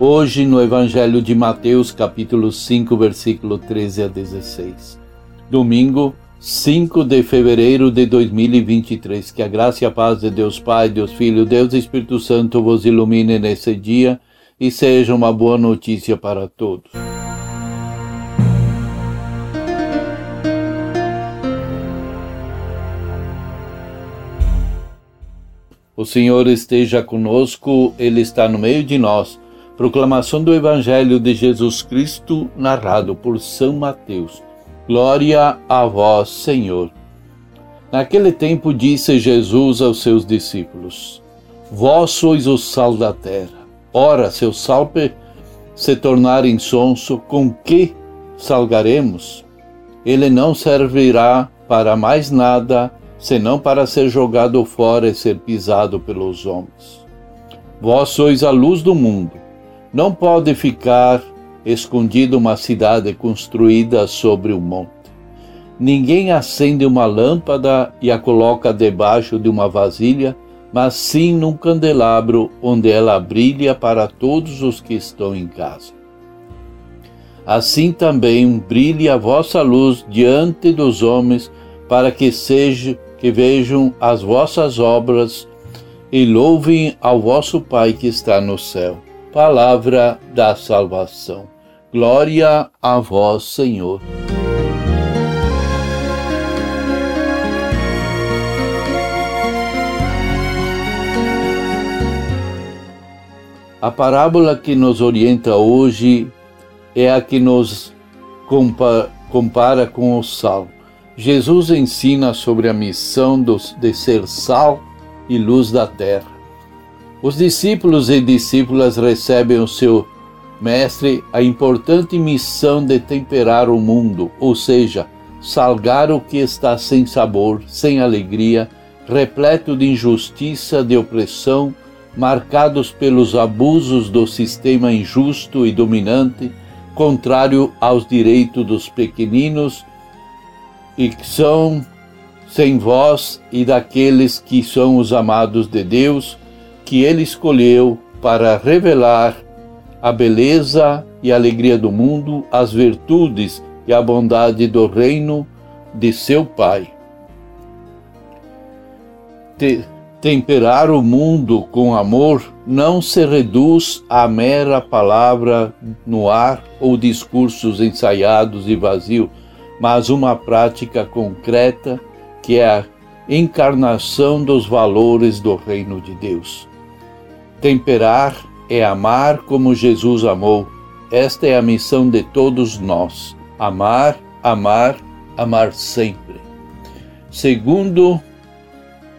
Hoje no Evangelho de Mateus, capítulo 5, versículo 13 a 16. Domingo, 5 de fevereiro de 2023. Que a graça e a paz de Deus Pai, Deus Filho, Deus Espírito Santo vos ilumine nesse dia e seja uma boa notícia para todos. O Senhor esteja conosco, Ele está no meio de nós. Proclamação do Evangelho de Jesus Cristo, narrado por São Mateus. Glória a vós, Senhor. Naquele tempo disse Jesus aos seus discípulos: Vós sois o sal da terra. Ora, se o sal se tornar insonso, com que salgaremos? Ele não servirá para mais nada, senão para ser jogado fora e ser pisado pelos homens. Vós sois a luz do mundo. Não pode ficar escondida uma cidade construída sobre um monte. Ninguém acende uma lâmpada e a coloca debaixo de uma vasilha, mas sim num candelabro onde ela brilha para todos os que estão em casa. Assim também brilhe a vossa luz diante dos homens, para que seja que vejam as vossas obras e louvem ao vosso Pai que está no céu palavra da salvação. Glória a vós, Senhor. A parábola que nos orienta hoje é a que nos compara com o sal. Jesus ensina sobre a missão de ser sal e luz da terra. Os discípulos e discípulas recebem o seu mestre a importante missão de temperar o mundo, ou seja, salgar o que está sem sabor, sem alegria, repleto de injustiça, de opressão, marcados pelos abusos do sistema injusto e dominante, contrário aos direitos dos pequeninos e que são sem voz e daqueles que são os amados de Deus que ele escolheu para revelar a beleza e a alegria do mundo, as virtudes e a bondade do reino de seu Pai. Te temperar o mundo com amor não se reduz à mera palavra no ar ou discursos ensaiados e vazios, mas uma prática concreta que é a encarnação dos valores do reino de Deus. Temperar é amar como Jesus amou. Esta é a missão de todos nós: amar, amar, amar sempre. Segundo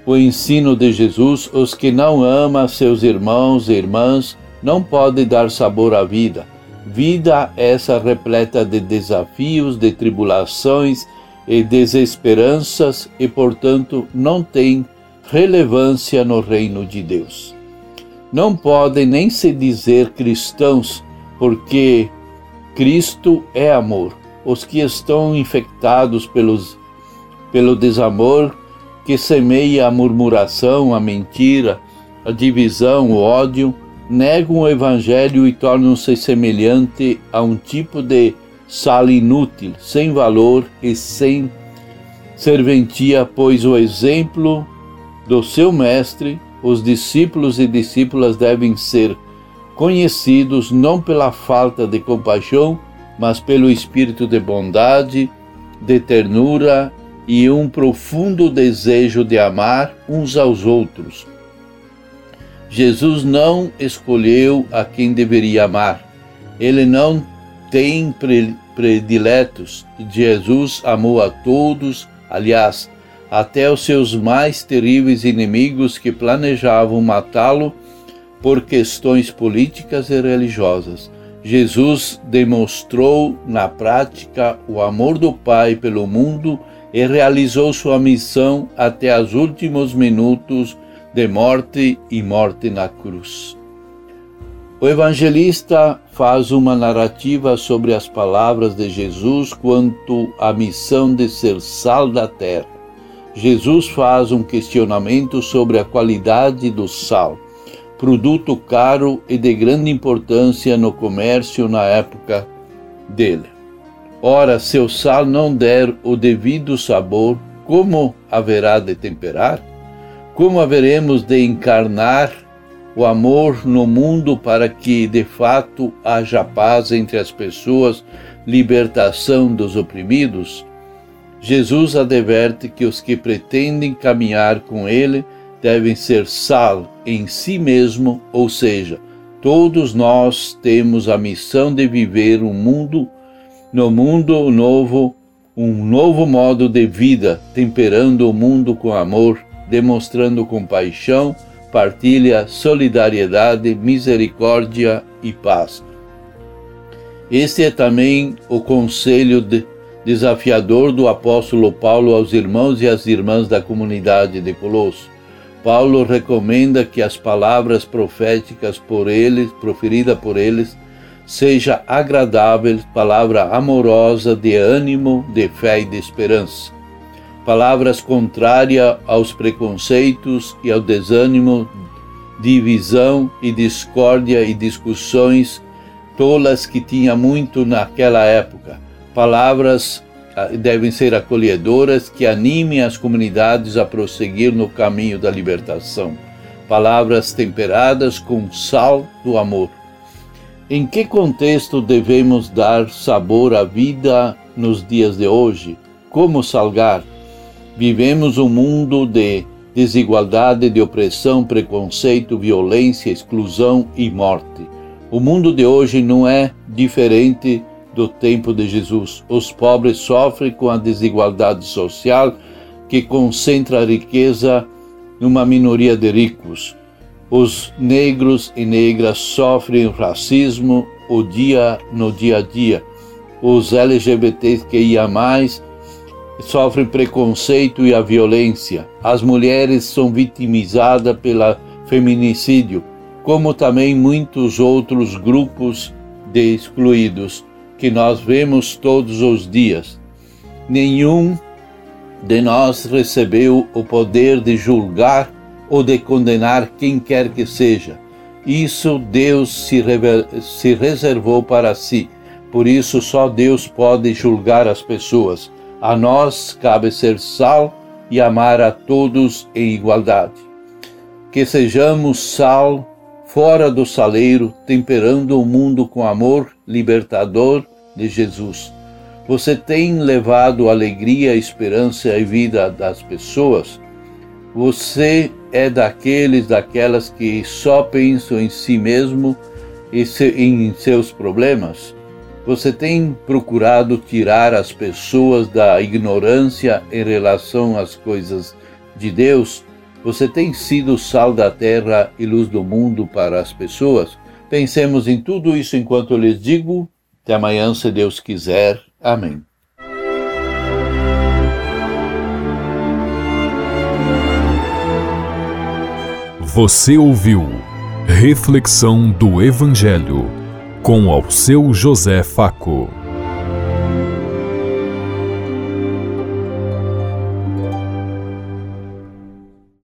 o ensino de Jesus, os que não amam seus irmãos e irmãs não podem dar sabor à vida. Vida essa repleta de desafios, de tribulações e desesperanças e, portanto, não tem relevância no reino de Deus não podem nem se dizer cristãos, porque Cristo é amor. Os que estão infectados pelos, pelo desamor, que semeia a murmuração, a mentira, a divisão, o ódio, negam o Evangelho e tornam-se semelhante a um tipo de sal inútil, sem valor e sem serventia, pois o exemplo do seu mestre os discípulos e discípulas devem ser conhecidos não pela falta de compaixão, mas pelo espírito de bondade, de ternura e um profundo desejo de amar uns aos outros. Jesus não escolheu a quem deveria amar. Ele não tem prediletos. Jesus amou a todos, aliás, até os seus mais terríveis inimigos que planejavam matá-lo por questões políticas e religiosas. Jesus demonstrou na prática o amor do Pai pelo mundo e realizou sua missão até os últimos minutos de morte e morte na cruz. O evangelista faz uma narrativa sobre as palavras de Jesus quanto à missão de ser sal da terra. Jesus faz um questionamento sobre a qualidade do sal produto caro e de grande importância no comércio na época dele. Ora, se o sal não der o devido sabor, como haverá de temperar? Como haveremos de encarnar o amor no mundo para que de fato haja paz entre as pessoas, libertação dos oprimidos? Jesus adverte que os que pretendem caminhar com ele devem ser sal em si mesmo, ou seja, todos nós temos a missão de viver um mundo, no mundo novo, um novo modo de vida, temperando o mundo com amor, demonstrando compaixão, partilha, solidariedade, misericórdia e paz. Este é também o conselho de, desafiador do apóstolo Paulo aos irmãos e às irmãs da comunidade de Colosso. Paulo recomenda que as palavras proféticas por eles, proferida por eles, seja agradável, palavra amorosa de ânimo, de fé e de esperança. Palavras contrárias aos preconceitos e ao desânimo, divisão e discórdia e discussões tolas que tinha muito naquela época. Palavras devem ser acolhedoras que animem as comunidades a prosseguir no caminho da libertação. Palavras temperadas com sal do amor. Em que contexto devemos dar sabor à vida nos dias de hoje? Como salgar? Vivemos um mundo de desigualdade, de opressão, preconceito, violência, exclusão e morte. O mundo de hoje não é diferente do tempo de Jesus. Os pobres sofrem com a desigualdade social que concentra a riqueza numa minoria de ricos. Os negros e negras sofrem racismo o dia no dia a dia. Os LGBTs que ia mais sofrem preconceito e a violência. As mulheres são vitimizadas pelo feminicídio, como também muitos outros grupos de excluídos que nós vemos todos os dias. Nenhum de nós recebeu o poder de julgar ou de condenar quem quer que seja. Isso Deus se, se reservou para si. Por isso, só Deus pode julgar as pessoas. A nós cabe ser sal e amar a todos em igualdade. Que sejamos sal fora do saleiro, temperando o mundo com amor libertador de Jesus. Você tem levado alegria, esperança e vida das pessoas? Você é daqueles, daquelas que só pensam em si mesmo e em seus problemas? Você tem procurado tirar as pessoas da ignorância em relação às coisas de Deus? Você tem sido sal da terra e luz do mundo para as pessoas? Pensemos em tudo isso enquanto lhes digo até amanhã, se Deus quiser. Amém. Você ouviu Reflexão do Evangelho com ao seu José Faco.